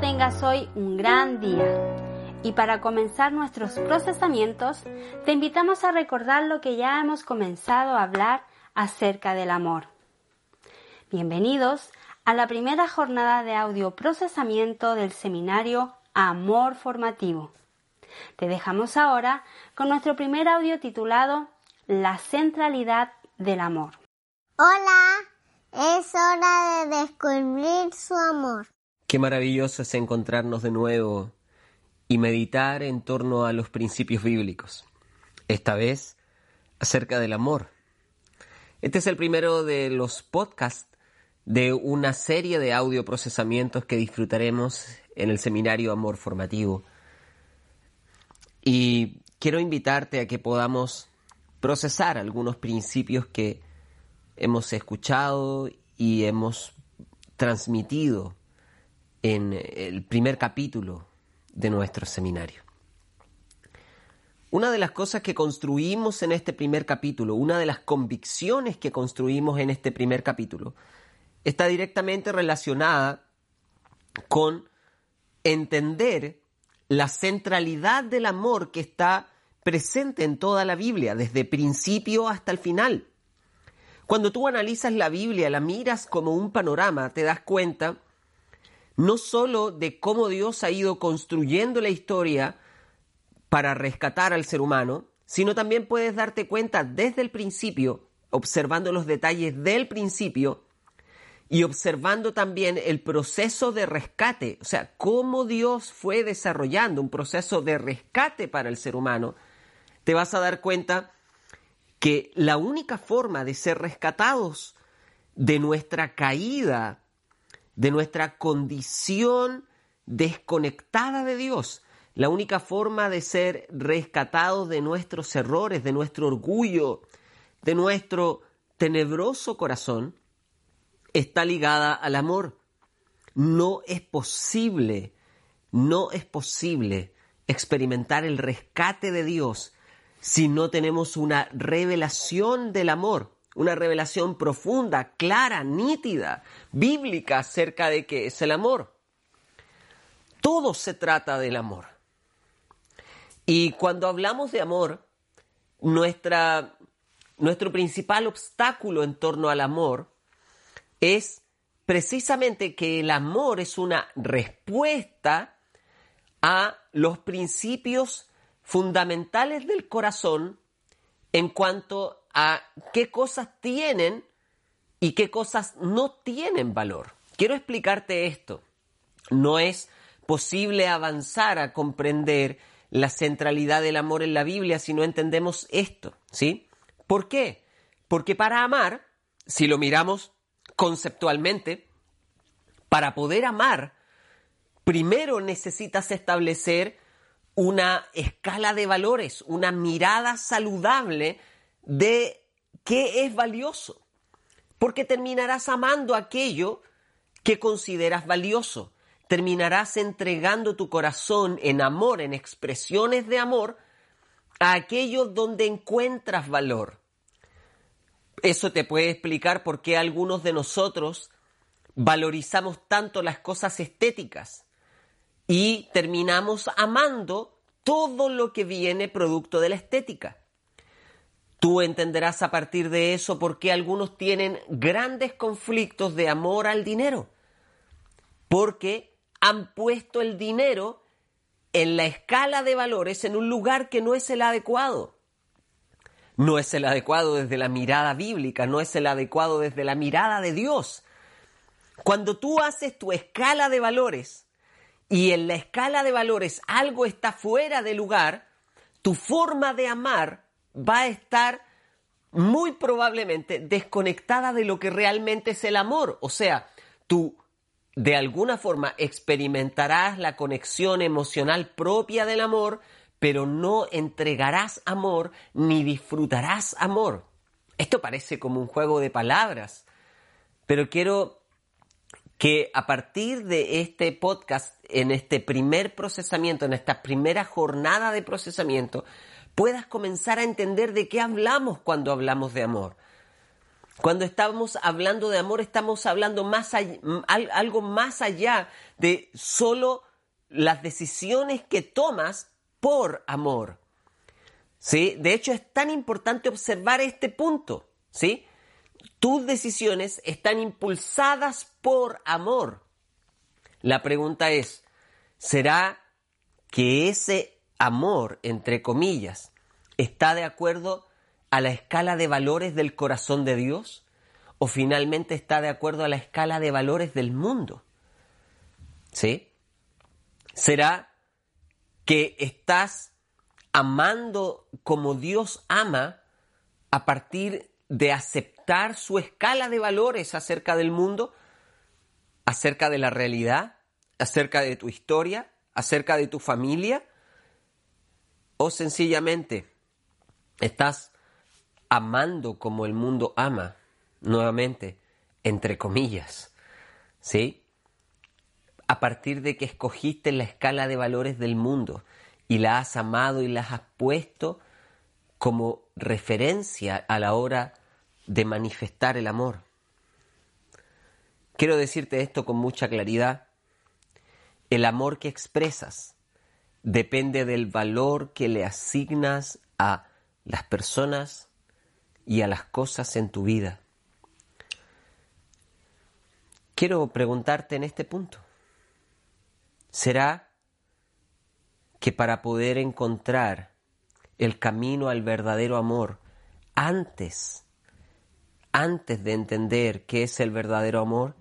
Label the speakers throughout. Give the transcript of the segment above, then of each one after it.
Speaker 1: Tengas hoy un gran día. Y para comenzar nuestros procesamientos, te invitamos a recordar lo que ya hemos comenzado a hablar acerca del amor. Bienvenidos a la primera jornada de audio procesamiento del seminario Amor Formativo. Te dejamos ahora con nuestro primer audio titulado La centralidad del amor.
Speaker 2: Hola, es hora de descubrir su amor.
Speaker 3: Qué maravilloso es encontrarnos de nuevo y meditar en torno a los principios bíblicos. Esta vez acerca del amor. Este es el primero de los podcasts de una serie de audio procesamientos que disfrutaremos en el seminario Amor Formativo. Y quiero invitarte a que podamos procesar algunos principios que hemos escuchado y hemos transmitido en el primer capítulo de nuestro seminario. Una de las cosas que construimos en este primer capítulo, una de las convicciones que construimos en este primer capítulo, está directamente relacionada con entender la centralidad del amor que está presente en toda la Biblia, desde principio hasta el final. Cuando tú analizas la Biblia, la miras como un panorama, te das cuenta no solo de cómo Dios ha ido construyendo la historia para rescatar al ser humano, sino también puedes darte cuenta desde el principio, observando los detalles del principio y observando también el proceso de rescate, o sea, cómo Dios fue desarrollando un proceso de rescate para el ser humano, te vas a dar cuenta que la única forma de ser rescatados de nuestra caída, de nuestra condición desconectada de Dios, la única forma de ser rescatados de nuestros errores, de nuestro orgullo, de nuestro tenebroso corazón, está ligada al amor. No es posible, no es posible experimentar el rescate de Dios si no tenemos una revelación del amor, una revelación profunda, clara, nítida, bíblica acerca de qué es el amor. Todo se trata del amor. Y cuando hablamos de amor, nuestra, nuestro principal obstáculo en torno al amor es precisamente que el amor es una respuesta a los principios fundamentales del corazón en cuanto a qué cosas tienen y qué cosas no tienen valor. Quiero explicarte esto. No es posible avanzar a comprender la centralidad del amor en la Biblia si no entendemos esto, ¿sí? ¿Por qué? Porque para amar, si lo miramos conceptualmente, para poder amar, primero necesitas establecer una escala de valores, una mirada saludable de qué es valioso. Porque terminarás amando aquello que consideras valioso. Terminarás entregando tu corazón en amor, en expresiones de amor, a aquello donde encuentras valor. Eso te puede explicar por qué algunos de nosotros valorizamos tanto las cosas estéticas y terminamos amando todo lo que viene producto de la estética. Tú entenderás a partir de eso por qué algunos tienen grandes conflictos de amor al dinero. Porque han puesto el dinero en la escala de valores en un lugar que no es el adecuado. No es el adecuado desde la mirada bíblica, no es el adecuado desde la mirada de Dios. Cuando tú haces tu escala de valores y en la escala de valores algo está fuera de lugar, tu forma de amar va a estar muy probablemente desconectada de lo que realmente es el amor. O sea, tú de alguna forma experimentarás la conexión emocional propia del amor, pero no entregarás amor ni disfrutarás amor. Esto parece como un juego de palabras, pero quiero que a partir de este podcast, en este primer procesamiento, en esta primera jornada de procesamiento, puedas comenzar a entender de qué hablamos cuando hablamos de amor. Cuando estamos hablando de amor, estamos hablando algo más allá de solo las decisiones que tomas por amor. ¿Sí? De hecho, es tan importante observar este punto. ¿sí? Tus decisiones están impulsadas por amor. La pregunta es, ¿será que ese amor, entre comillas, está de acuerdo a la escala de valores del corazón de Dios? ¿O finalmente está de acuerdo a la escala de valores del mundo? ¿Sí? ¿Será que estás amando como Dios ama a partir de aceptar su escala de valores acerca del mundo, acerca de la realidad, acerca de tu historia, acerca de tu familia, o sencillamente estás amando como el mundo ama, nuevamente, entre comillas, ¿sí? A partir de que escogiste la escala de valores del mundo y la has amado y la has puesto como referencia a la hora de manifestar el amor. Quiero decirte esto con mucha claridad. El amor que expresas depende del valor que le asignas a las personas y a las cosas en tu vida. Quiero preguntarte en este punto, ¿será que para poder encontrar el camino al verdadero amor antes, antes de entender qué es el verdadero amor,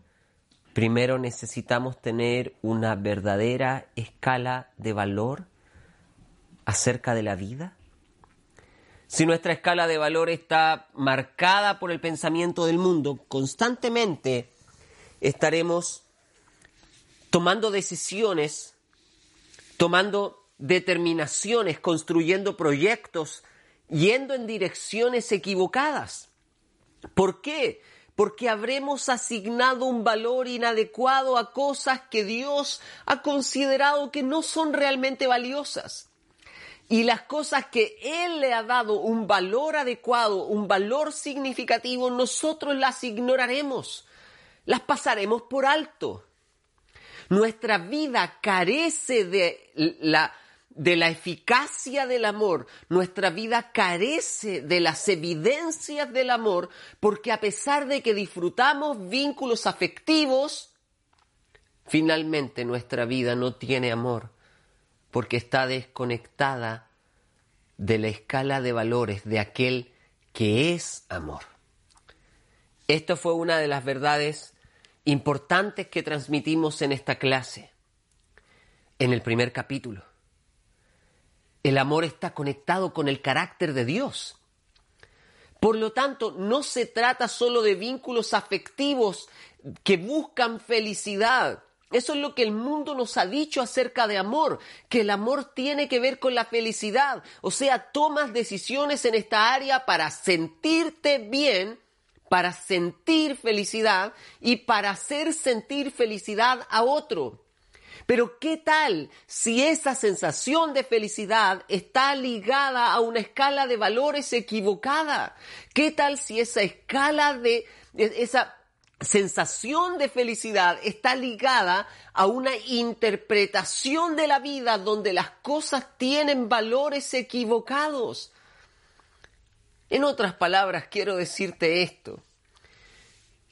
Speaker 3: primero necesitamos tener una verdadera escala de valor acerca de la vida. Si nuestra escala de valor está marcada por el pensamiento del mundo, constantemente estaremos tomando decisiones, tomando determinaciones, construyendo proyectos, yendo en direcciones equivocadas. ¿Por qué? Porque habremos asignado un valor inadecuado a cosas que Dios ha considerado que no son realmente valiosas. Y las cosas que Él le ha dado un valor adecuado, un valor significativo, nosotros las ignoraremos, las pasaremos por alto. Nuestra vida carece de la de la eficacia del amor, nuestra vida carece de las evidencias del amor, porque a pesar de que disfrutamos vínculos afectivos, finalmente nuestra vida no tiene amor, porque está desconectada de la escala de valores de aquel que es amor. Esto fue una de las verdades importantes que transmitimos en esta clase, en el primer capítulo. El amor está conectado con el carácter de Dios. Por lo tanto, no se trata solo de vínculos afectivos que buscan felicidad. Eso es lo que el mundo nos ha dicho acerca de amor, que el amor tiene que ver con la felicidad. O sea, tomas decisiones en esta área para sentirte bien, para sentir felicidad y para hacer sentir felicidad a otro. Pero ¿qué tal si esa sensación de felicidad está ligada a una escala de valores equivocada? ¿Qué tal si esa escala de esa sensación de felicidad está ligada a una interpretación de la vida donde las cosas tienen valores equivocados? En otras palabras, quiero decirte esto.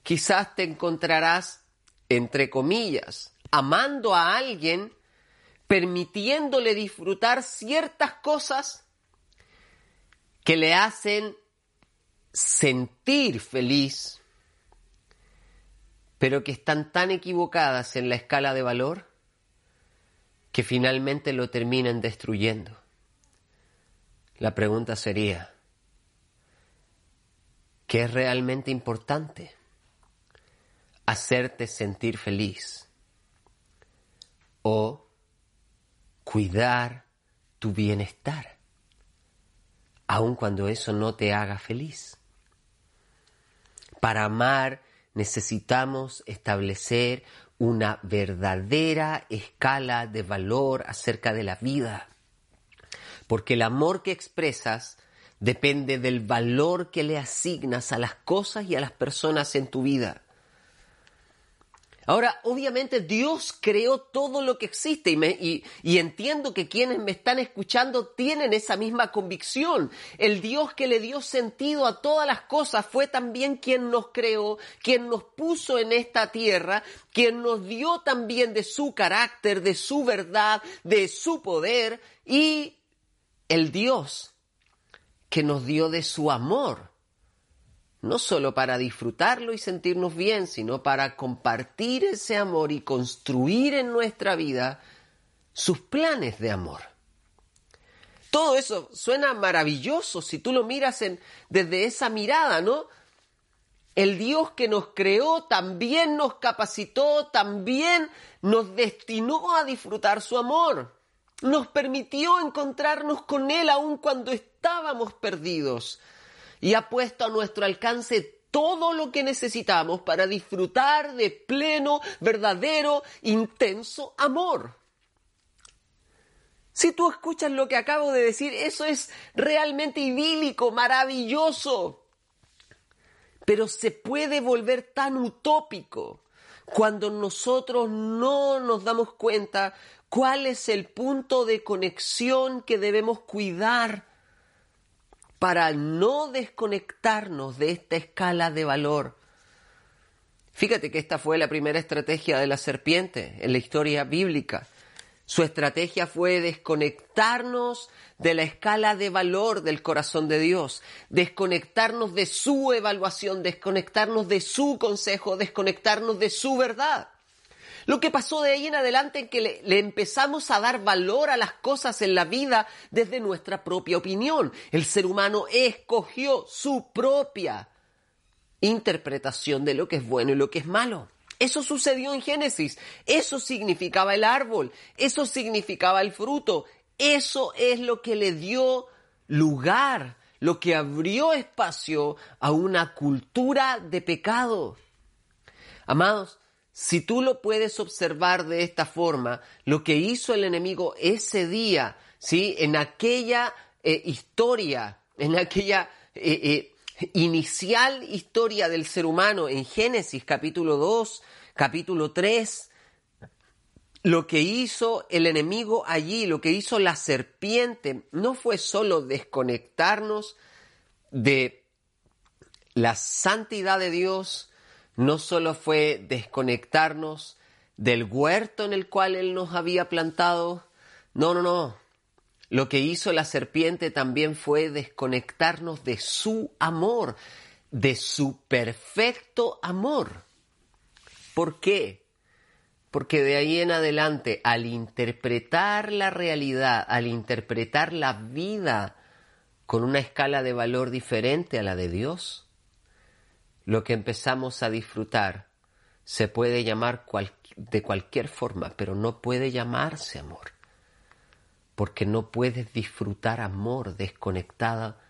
Speaker 3: Quizás te encontrarás, entre comillas, amando a alguien, permitiéndole disfrutar ciertas cosas que le hacen sentir feliz, pero que están tan equivocadas en la escala de valor que finalmente lo terminan destruyendo. La pregunta sería, ¿qué es realmente importante? Hacerte sentir feliz o cuidar tu bienestar, aun cuando eso no te haga feliz. Para amar necesitamos establecer una verdadera escala de valor acerca de la vida, porque el amor que expresas depende del valor que le asignas a las cosas y a las personas en tu vida. Ahora, obviamente Dios creó todo lo que existe y, y, entiendo que quienes me están escuchando tienen esa misma convicción. El Dios que le dio sentido a todas las cosas fue también quien nos creó, quien nos puso en esta tierra, quien nos dio también de su carácter, de su verdad, de su poder y el Dios que nos dio de su amor no solo para disfrutarlo y sentirnos bien, sino para compartir ese amor y construir en nuestra vida sus planes de amor. Todo eso suena maravilloso si tú lo miras desde esa mirada, ¿no? El Dios que nos creó también nos capacitó, también nos destinó a disfrutar su amor. Nos permitió encontrarnos con Él aun cuando estábamos perdidos y ha puesto a nuestro alcance todo lo que necesitamos para disfrutar de pleno, verdadero, intenso amor. Si tú escuchas lo que acabo de decir, eso es realmente idílico, maravilloso. Pero se puede volver tan utópico cuando nosotros no nos damos cuenta cuál es el punto de conexión que debemos cuidar para no desconectarnos de esta escala de valor. Fíjate que esta fue la primera estrategia de la serpiente en la historia bíblica. Su estrategia fue desconectarnos de la escala de valor del corazón de Dios, desconectarnos de su evaluación, desconectarnos de su consejo, desconectarnos de su verdad. Lo que pasó de ahí en adelante es que le, empezamos a dar valor a las cosas en la vida desde nuestra propia opinión. El ser humano escogió su propia interpretación de lo que es bueno y lo que es malo. Eso sucedió en Génesis. Eso significaba el árbol. Eso significaba el fruto. Eso es lo que le dio lugar, lo que abrió espacio a una cultura de pecado. Amados, si tú lo puedes observar de esta forma, lo que hizo el enemigo ese día, ¿sí? En aquella eh, historia, en aquella eh, eh, inicial historia del ser humano en Génesis capítulo 2, capítulo 3, lo que hizo el enemigo allí, lo que hizo la serpiente, no fue solo desconectarnos de la santidad de Dios, no solo fue desconectarnos del huerto en el cual Él nos había plantado, no, no, no. Lo que hizo la serpiente también fue desconectarnos de su amor, de su perfecto amor. ¿Por qué? Porque de ahí en adelante, al interpretar la realidad, al interpretar la vida con una escala de valor diferente a la de Dios, lo que empezamos a disfrutar se puede llamar de cualquier forma, pero no puede llamarse amor, porque no puedes disfrutar amor desconectada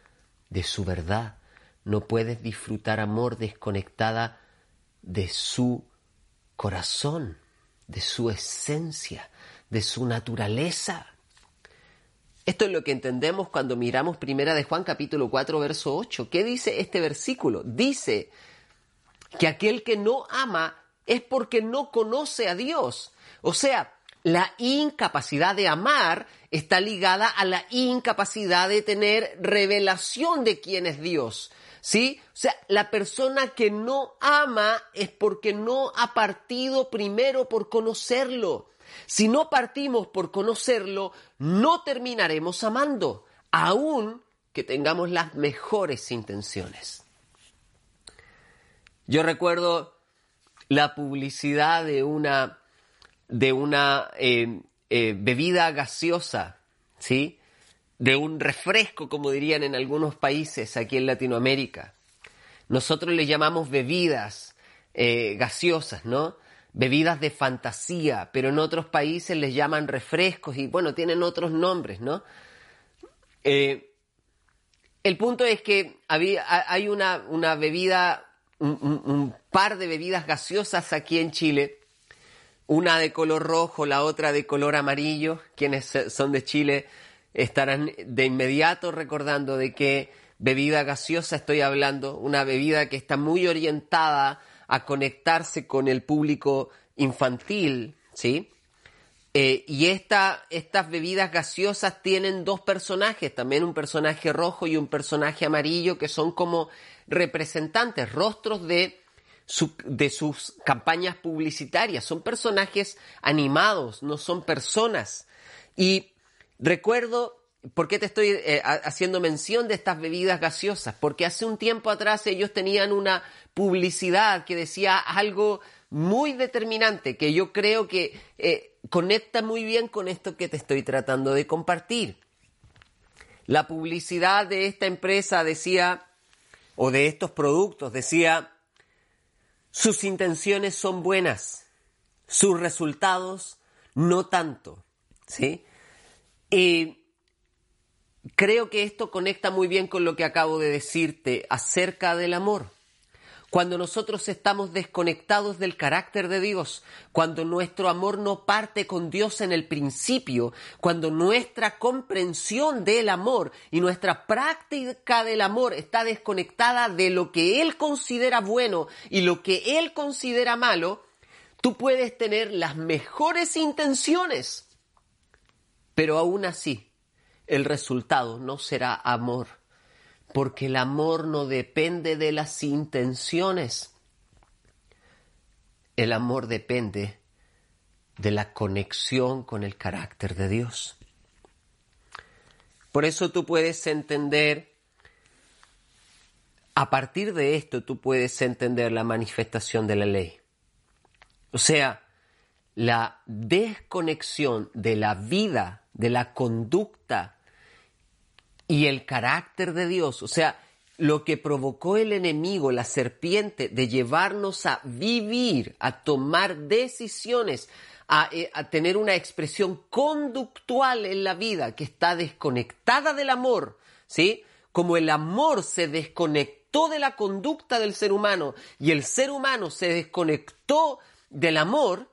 Speaker 3: de su verdad, no puedes disfrutar amor desconectada de su corazón, de su esencia, de su naturaleza. Esto es lo que entendemos cuando miramos Primera de Juan capítulo 4 verso 8. ¿Qué dice este versículo? Dice que aquel que no ama es porque no conoce a Dios. O sea, la incapacidad de amar está ligada a la incapacidad de tener revelación de quién es Dios. ¿Sí? O sea, la persona que no ama es porque no ha partido primero por conocerlo. Si no partimos por conocerlo, no terminaremos amando, aun que tengamos las mejores intenciones. Yo recuerdo la publicidad de una, de una eh, eh, bebida gaseosa, ¿sí? De un refresco, como dirían en algunos países aquí en Latinoamérica. Nosotros le llamamos bebidas eh, gaseosas, ¿no? Bebidas de fantasía, pero en otros países les llaman refrescos y bueno, tienen otros nombres, ¿no? Eh, el punto es que había, hay una, una bebida, un, par de bebidas gaseosas aquí en Chile, una de color rojo, la otra de color amarillo. Quienes son de Chile estarán de inmediato recordando de que bebida gaseosa estoy hablando, una bebida que está muy orientada a conectarse con el público infantil, ¿sí? Eh, y esta, estas bebidas gaseosas tienen dos personajes, también un personaje rojo y un personaje amarillo, que son como representantes, rostros de sus campañas publicitarias. Son personajes animados, no son personas. Y recuerdo ¿Por qué te estoy eh, haciendo mención de estas bebidas gaseosas? Porque hace un tiempo atrás ellos tenían una publicidad que decía algo muy determinante que yo creo que eh, conecta muy bien con esto que te estoy tratando de compartir. La publicidad de esta empresa decía, o de estos productos, decía, sus intenciones son buenas, sus resultados no tanto, ¿sí? Y creo que esto conecta muy bien con lo que acabo de decirte acerca del amor. Cuando nosotros estamos desconectados del carácter de Dios, cuando nuestro amor no parte con Dios en el principio, cuando nuestra comprensión del amor y nuestra práctica del amor está desconectada de lo que Él considera bueno y lo que Él considera malo, tú puedes tener las mejores intenciones, pero aún así el resultado no será amor, porque el amor no depende de las intenciones. El amor depende de la conexión con el carácter de Dios. Por eso tú puedes entender, a partir de esto tú puedes entender la manifestación de la ley. O sea, la desconexión de la vida, de la conducta y el carácter de Dios, o sea, lo que provocó el enemigo, la serpiente, de llevarnos a vivir, a tomar decisiones, a, eh, a, tener una expresión conductual en la vida que está desconectada del amor, ¿sí? Como el amor se desconectó de la conducta del ser humano y el ser humano se desconectó del amor,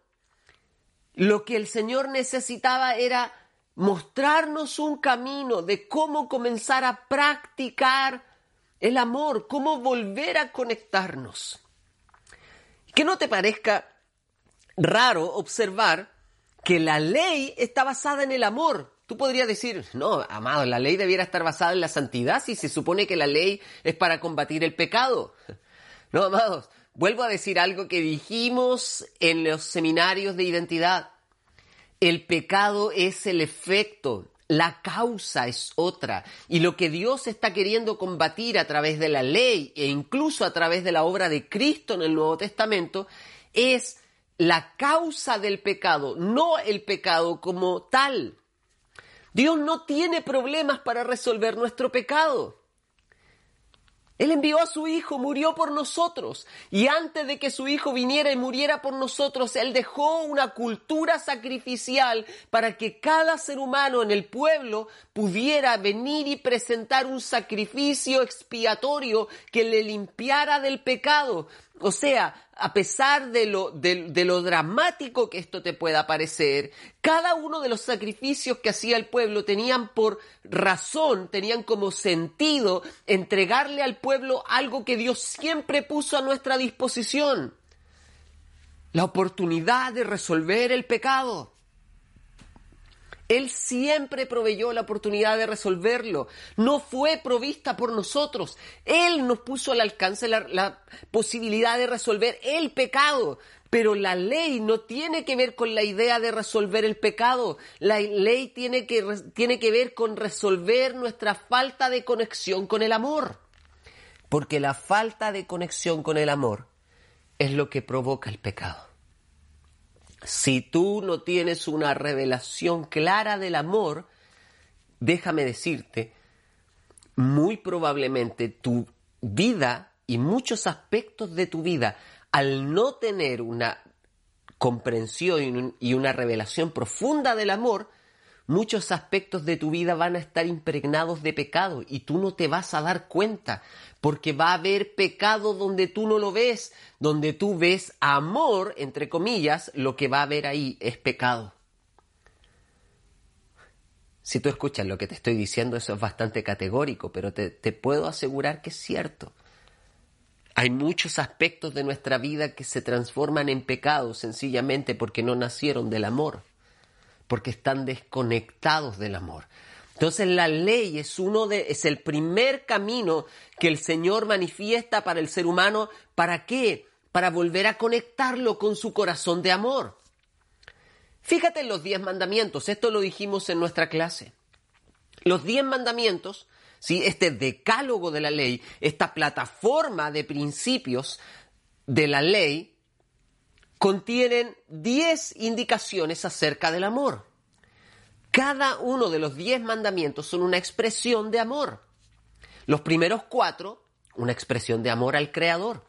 Speaker 3: lo que el Señor necesitaba era mostrarnos un camino de cómo comenzar a practicar el amor, cómo volver a conectarnos. Que no te parezca raro observar que la ley está basada en el amor. Tú podrías decir, no, amado, la ley debiera estar basada en la santidad si se supone que la ley es para combatir el pecado. No, amados, vuelvo a decir algo que dijimos en los seminarios de identidad. El pecado es el efecto, la causa es otra. Y lo que Dios está queriendo combatir a través de la ley e incluso a través de la obra de Cristo en el Nuevo Testamento es la causa del pecado, no el pecado como tal. Dios no tiene problemas para resolver nuestro pecado. Él envió a su Hijo, murió por nosotros. Y antes de que su Hijo viniera y muriera por nosotros, Él dejó una cultura sacrificial para que cada ser humano en el pueblo pudiera venir y presentar un sacrificio expiatorio que le limpiara del pecado. O sea, a pesar de lo, de, lo dramático que esto te pueda parecer, cada uno de los sacrificios que hacía el pueblo tenían por razón, tenían como sentido entregarle al pueblo algo que Dios siempre puso a nuestra disposición. La oportunidad de resolver el pecado. Él siempre proveyó la oportunidad de resolverlo. No fue provista por nosotros. Él nos puso al alcance la, posibilidad de resolver el pecado. Pero la ley no tiene que ver con la idea de resolver el pecado. La ley tiene que, tiene que ver con resolver nuestra falta de conexión con el amor. Porque la falta de conexión con el amor es lo que provoca el pecado. Si tú no tienes una revelación clara del amor, déjame decirte, muy probablemente tu vida y muchos aspectos de tu vida, al no tener una comprensión y una revelación profunda del amor, muchos aspectos de tu vida van a estar impregnados de pecado y tú no te vas a dar cuenta, porque va a haber pecado donde tú no lo ves, donde tú ves amor, entre comillas, lo que va a haber ahí es pecado. Si tú escuchas lo que te estoy diciendo, eso es bastante categórico, pero te, puedo asegurar que es cierto. Hay muchos aspectos de nuestra vida que se transforman en pecados sencillamente porque no nacieron del amor, porque están desconectados del amor. Entonces la ley es uno de es el primer camino que el Señor manifiesta para el ser humano, ¿para qué? Para volver a conectarlo con su corazón de amor. Fíjate en los diez mandamientos, esto lo dijimos en nuestra clase. Los diez mandamientos ¿sí? este decálogo de la ley, esta plataforma de principios de la ley, contienen 10 indicaciones acerca del amor. Cada uno de los 10 mandamientos son una expresión de amor. Los primeros cuatro, una expresión de amor al Creador.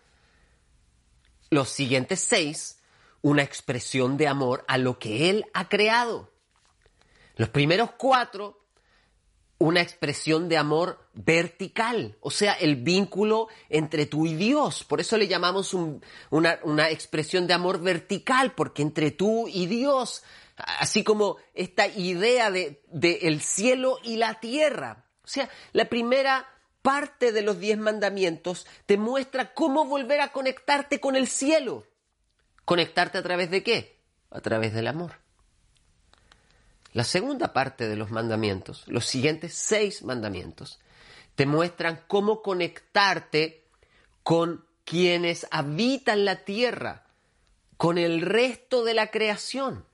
Speaker 3: Los siguientes seis, una expresión de amor a lo que Él ha creado. Los primeros cuatro, una expresión de amor vertical, o sea, el vínculo entre tú y Dios. Por eso le llamamos una, expresión de amor vertical, porque entre tú y Dios, así como esta idea de, de el cielo y la tierra. O sea, la primera parte de los diez mandamientos te muestra cómo volver a conectarte con el cielo. ¿Conectarte a través de qué? A través del amor. La segunda parte de los mandamientos, los siguientes seis mandamientos, te muestran cómo conectarte con quienes habitan la tierra, con el resto de la creación,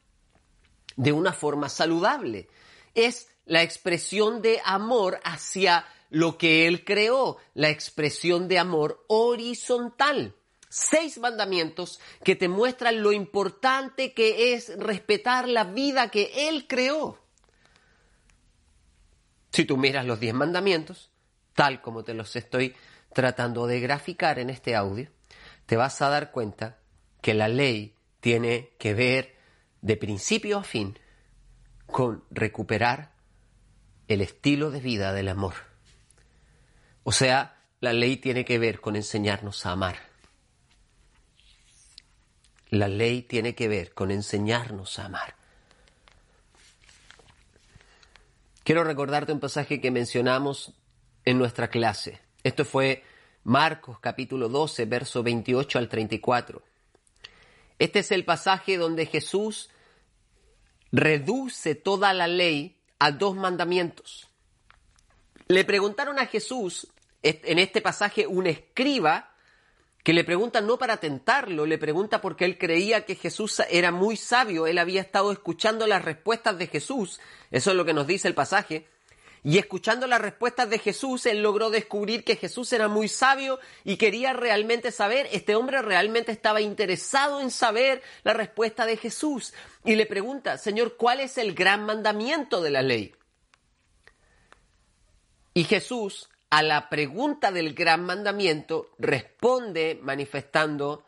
Speaker 3: de una forma saludable. Es la expresión de amor hacia lo que Él creó, la expresión de amor horizontal seis mandamientos que te muestran lo importante que es respetar la vida que Él creó. Si tú miras los diez mandamientos, tal como te los estoy tratando de graficar en este audio, te vas a dar cuenta que la ley tiene que ver de principio a fin con recuperar el estilo de vida del amor. O sea, la ley tiene que ver con enseñarnos a amar. La ley tiene que ver con enseñarnos a amar. Quiero recordarte un pasaje que mencionamos en nuestra clase. Esto fue Marcos capítulo 12, verso 28 al 34. Este es el pasaje donde Jesús reduce toda la ley a dos mandamientos. Le preguntaron a Jesús, en este pasaje, un escriba que le pregunta no para tentarlo, le pregunta porque él creía que Jesús era muy sabio, él había estado escuchando las respuestas de Jesús, eso es lo que nos dice el pasaje, y escuchando las respuestas de Jesús, él logró descubrir que Jesús era muy sabio y quería realmente saber, este hombre realmente estaba interesado en saber la respuesta de Jesús, y le pregunta, Señor, ¿cuál es el gran mandamiento de la ley? Y Jesús a la pregunta del gran mandamiento responde manifestando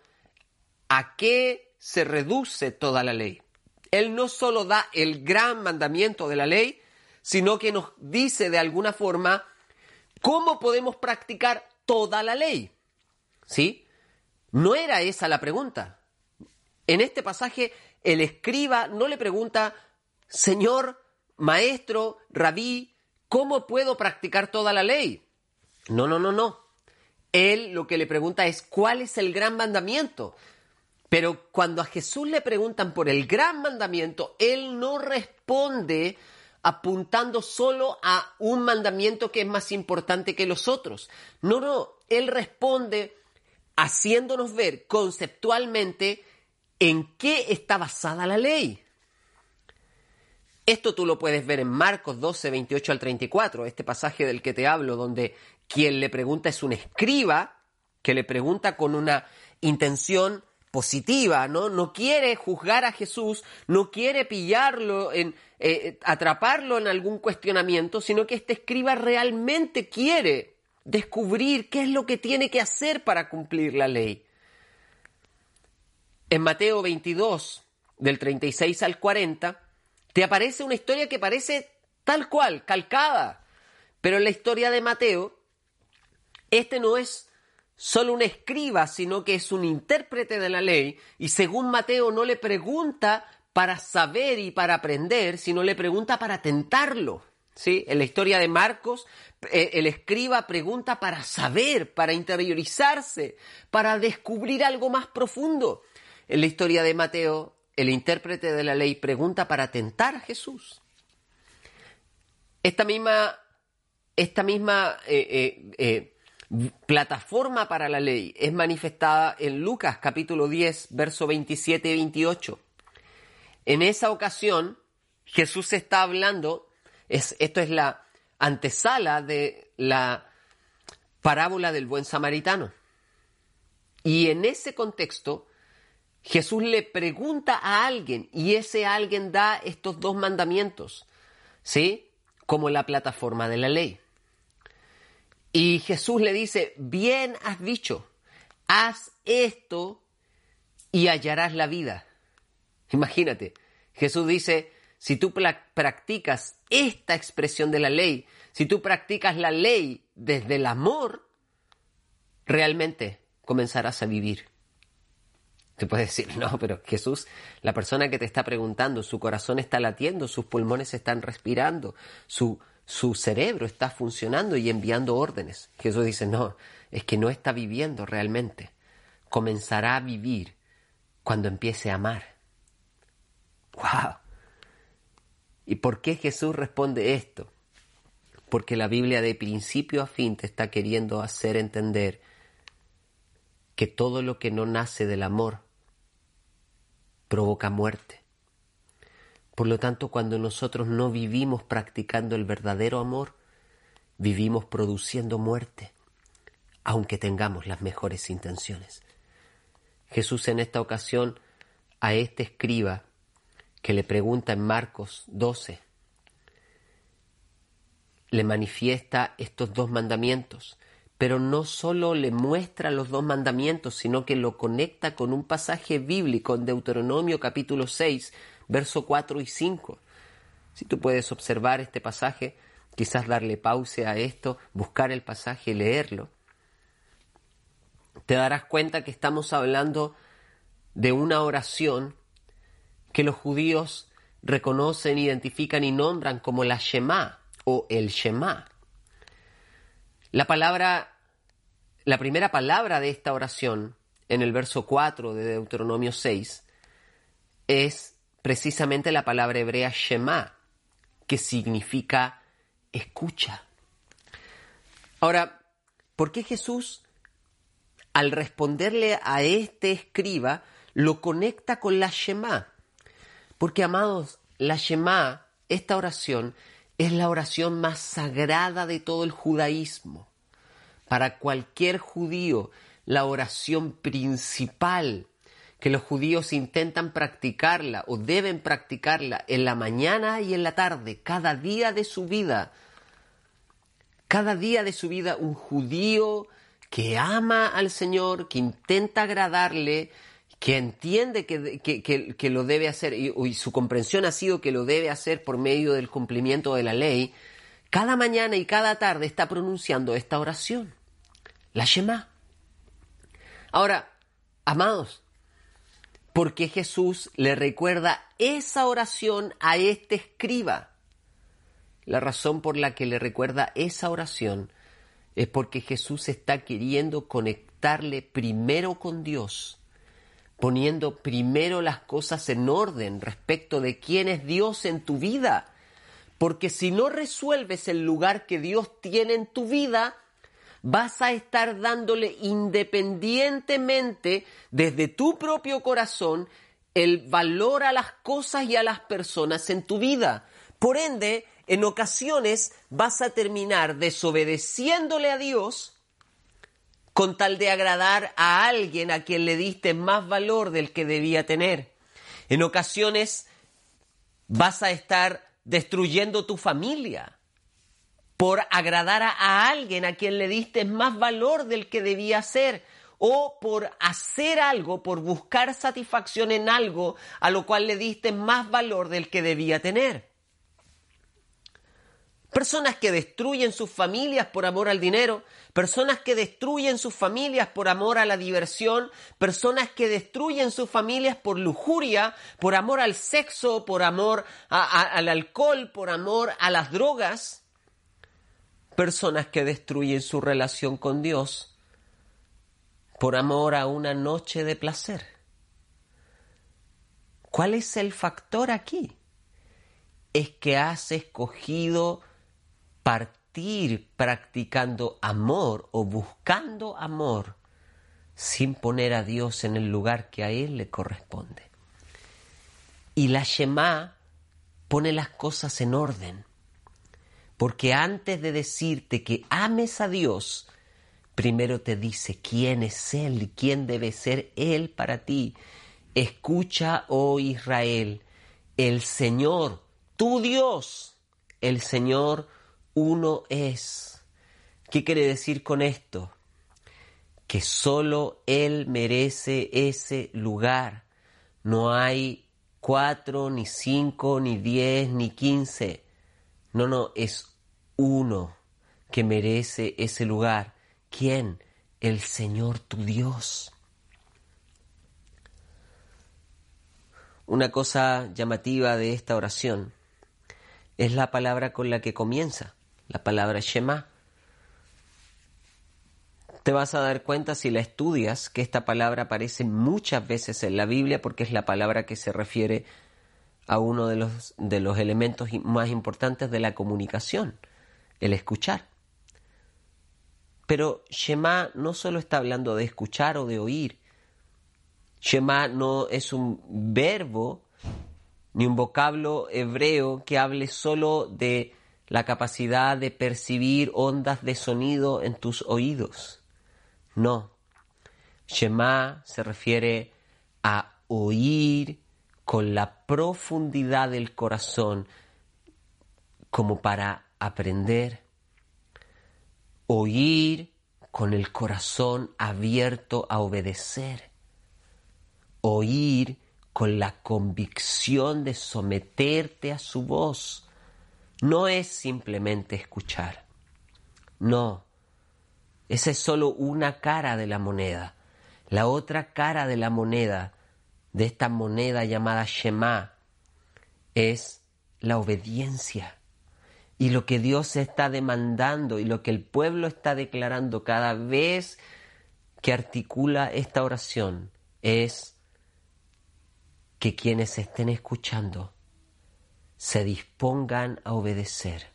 Speaker 3: a qué se reduce toda la ley. Él no solo da el gran mandamiento de la ley, sino que nos dice de alguna forma cómo podemos practicar toda la ley. ¿Sí? No era esa la pregunta. En este pasaje el escriba no le pregunta, Señor, maestro, rabí, ¿cómo puedo practicar toda la ley? No, no, no, no. Él lo que le pregunta es cuál es el gran mandamiento. Pero cuando a Jesús le preguntan por el gran mandamiento, Él no responde apuntando solo a un mandamiento que es más importante que los otros. No, no, Él responde haciéndonos ver conceptualmente en qué está basada la ley. Esto tú lo puedes ver en Marcos 12, 28 al 34, este pasaje del que te hablo, donde quien le pregunta es un escriba que le pregunta con una intención positiva, ¿no? No quiere juzgar a Jesús, no quiere pillarlo eh, atraparlo en algún cuestionamiento, sino que este escriba realmente quiere descubrir qué es lo que tiene que hacer para cumplir la ley. En Mateo 22, del 36 al 40, te aparece una historia que parece tal cual, calcada, pero en la historia de Mateo este no es solo un escriba, sino que es un intérprete de la ley, y según Mateo no le pregunta para saber y para aprender, sino le pregunta para tentarlo. ¿Sí? En la historia de Marcos, eh, el escriba pregunta para saber, para interiorizarse, para descubrir algo más profundo. En la historia de Mateo, el intérprete de la ley pregunta para tentar a Jesús. Esta misma, esta misma eh, eh, plataforma para la ley es manifestada en Lucas capítulo 10, verso 27 y 28. En esa ocasión, Jesús está hablando, es, esto es la antesala de la parábola del buen samaritano. Y en ese contexto, Jesús le pregunta a alguien y ese alguien da estos dos mandamientos, ¿sí? Como la plataforma de la ley. Y Jesús le dice, bien has dicho, haz esto y hallarás la vida. Imagínate, Jesús dice, si tú practicas esta expresión de la ley, si tú practicas la ley desde el amor, realmente comenzarás a vivir. Te puedes decir, no, pero Jesús, la persona que te está preguntando, su corazón está latiendo, sus pulmones están respirando, su, su cerebro está funcionando y enviando órdenes. Jesús dice, no, es que no está viviendo realmente. Comenzará a vivir cuando empiece a amar. ¡Wow! ¿Y por qué Jesús responde esto? Porque la Biblia de principio a fin te está queriendo hacer entender que todo lo que no nace del amor provoca muerte. Por lo tanto, cuando nosotros no vivimos practicando el verdadero amor, vivimos produciendo muerte, aunque tengamos las mejores intenciones. Jesús en esta ocasión a este escriba que le pregunta en Marcos 12, le manifiesta estos dos mandamientos, pero no solo le muestra los dos mandamientos, sino que lo conecta con un pasaje bíblico en Deuteronomio capítulo 6, verso 4 y 5. Si tú puedes observar este pasaje, quizás darle pausa a esto, buscar el pasaje y leerlo, te darás cuenta que estamos hablando de una oración que los judíos reconocen, identifican y nombran como la Shema o el Shema. La palabra, la primera palabra de esta oración en el verso 4 de Deuteronomio 6 es precisamente la palabra hebrea Shema, que significa escucha. Ahora, ¿por qué Jesús, al responderle a este escriba, lo conecta con la Shema? Porque, amados, la Shema, esta oración, es la oración más sagrada de todo el judaísmo. Para cualquier judío, la oración principal que los judíos intentan practicarla o deben practicarla en la mañana y en la tarde, cada día de su vida. Cada día de su vida un judío que ama al Señor, que intenta agradarle, que entiende que, lo debe hacer y, y, su comprensión ha sido que lo debe hacer por medio del cumplimiento de la ley, cada mañana y cada tarde está pronunciando esta oración, la Shema. Ahora, amados, porque Jesús le recuerda esa oración a este escriba. La razón por la que le recuerda esa oración es porque Jesús está queriendo conectarle primero con Dios, poniendo primero las cosas en orden respecto de quién es Dios en tu vida. Porque si no resuelves el lugar que Dios tiene en tu vida, vas a estar dándole independientemente desde tu propio corazón el valor a las cosas y a las personas en tu vida. Por ende, en ocasiones vas a terminar desobedeciéndole a Dios con tal de agradar a alguien a quien le diste más valor del que debía tener. En ocasiones vas a estar destruyendo tu familia por agradar a, alguien a quien le diste más valor del que debía ser, o por hacer algo, por buscar satisfacción en algo a lo cual le diste más valor del que debía tener. Personas que destruyen sus familias por amor al dinero, personas que destruyen sus familias por amor a la diversión, personas que destruyen sus familias por lujuria, por amor al sexo, por amor al alcohol, por amor a las drogas, personas que destruyen su relación con Dios por amor a una noche de placer. ¿Cuál es el factor aquí? Es que has escogido partir practicando amor o buscando amor sin poner a Dios en el lugar que a Él le corresponde. Y la Shema pone las cosas en orden, porque antes de decirte que ames a Dios, primero te dice quién es Él y quién debe ser Él para ti. Escucha, oh Israel, el Señor, tu Dios, el Señor uno es. ¿Qué quiere decir con esto? Que solo Él merece ese lugar. No hay cuatro, ni cinco, ni diez, ni quince. No, no, es uno que merece ese lugar. ¿Quién? El Señor tu Dios. Una cosa llamativa de esta oración es la palabra con la que comienza la palabra Shema. Te vas a dar cuenta si la estudias que esta palabra aparece muchas veces en la Biblia porque es la palabra que se refiere a uno de los, de los elementos más importantes de la comunicación, el escuchar. Pero Shema no solo está hablando de escuchar o de oír. Shema no es un verbo ni un vocablo hebreo que hable solo de la capacidad de percibir ondas de sonido en tus oídos. No. Shema se refiere a oír con la profundidad del corazón como para aprender. Oír con el corazón abierto a obedecer. Oír con la convicción de someterte a su voz no es simplemente escuchar. No, esa es solo una cara de la moneda. La otra cara de la moneda, de esta moneda llamada Shema, es la obediencia. Y lo que Dios está demandando y lo que el pueblo está declarando cada vez que articula esta oración es que quienes estén escuchando se dispongan a obedecer.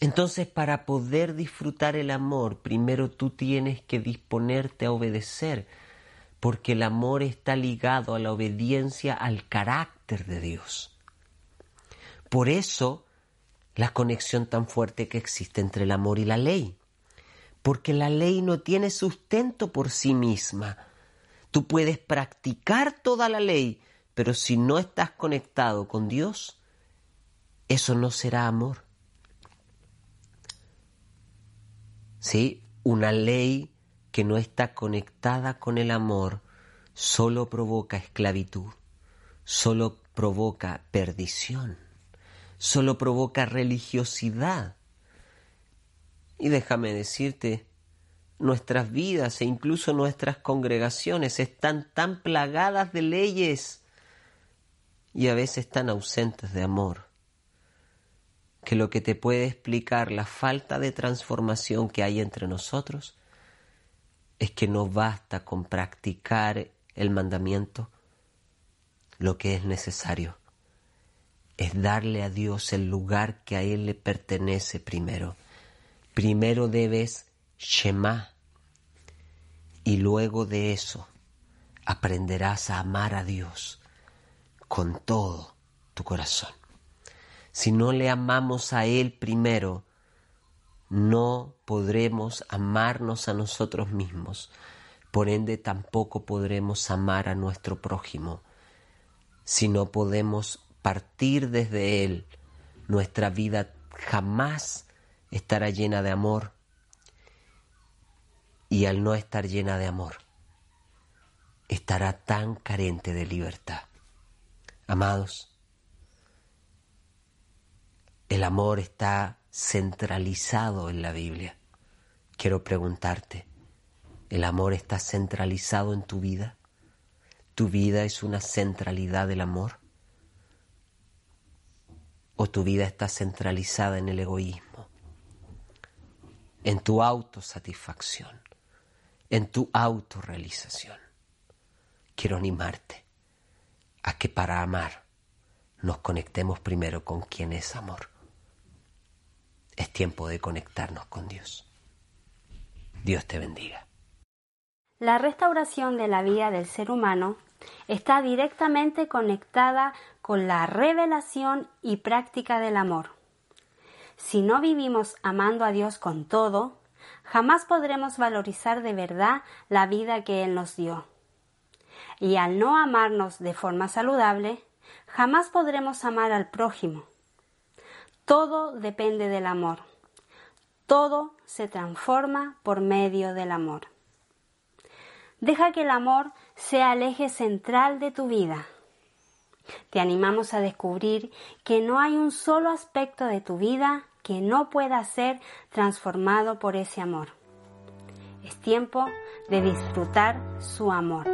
Speaker 3: Entonces, para poder disfrutar el amor, primero tú tienes que disponerte a obedecer, porque el amor está ligado a la obediencia al carácter de Dios. Por eso, la conexión tan fuerte que existe entre el amor y la ley, porque la ley no tiene sustento por sí misma. Tú puedes practicar toda la ley, pero si no estás conectado con Dios, eso no será amor. ¿Sí? Una ley que no está conectada con el amor solo provoca esclavitud, solo provoca perdición, solo provoca religiosidad. Y déjame decirte, nuestras vidas e incluso nuestras congregaciones están tan plagadas de leyes y a veces tan ausentes de amor, que lo que te puede explicar la falta de transformación que hay entre nosotros es que no basta con practicar el mandamiento, lo que es necesario es darle a Dios el lugar que a Él le pertenece primero. Primero debes Shema y luego de eso aprenderás a amar a Dios con todo tu corazón. Si no le amamos a Él primero, no podremos amarnos a nosotros mismos. Por ende, tampoco podremos amar a nuestro prójimo. Si no podemos partir desde Él, nuestra vida jamás estará llena de amor. Y al no estar llena de amor, estará tan carente de libertad. Amados, El amor está centralizado en la Biblia. Quiero preguntarte, ¿el amor está centralizado en tu vida? ¿Tu vida es una centralidad del amor? ¿O tu vida está centralizada en el egoísmo? En tu autosatisfacción, en tu autorrealización. Quiero animarte a que para amar nos conectemos primero con quien es amor. Es tiempo de conectarnos con Dios. Dios te bendiga.
Speaker 1: La restauración de la vida del ser humano está directamente conectada con la revelación y práctica del amor. Si no vivimos amando a Dios con todo, jamás podremos valorizar de verdad la vida que Él nos dio. Y al no amarnos de forma saludable, jamás podremos amar al prójimo. Todo depende del amor. Todo se transforma por medio del amor. Deja que el amor sea el eje central de tu vida. Te animamos a descubrir que no hay un solo aspecto de tu vida que no pueda ser transformado por ese amor. Es tiempo de disfrutar su amor.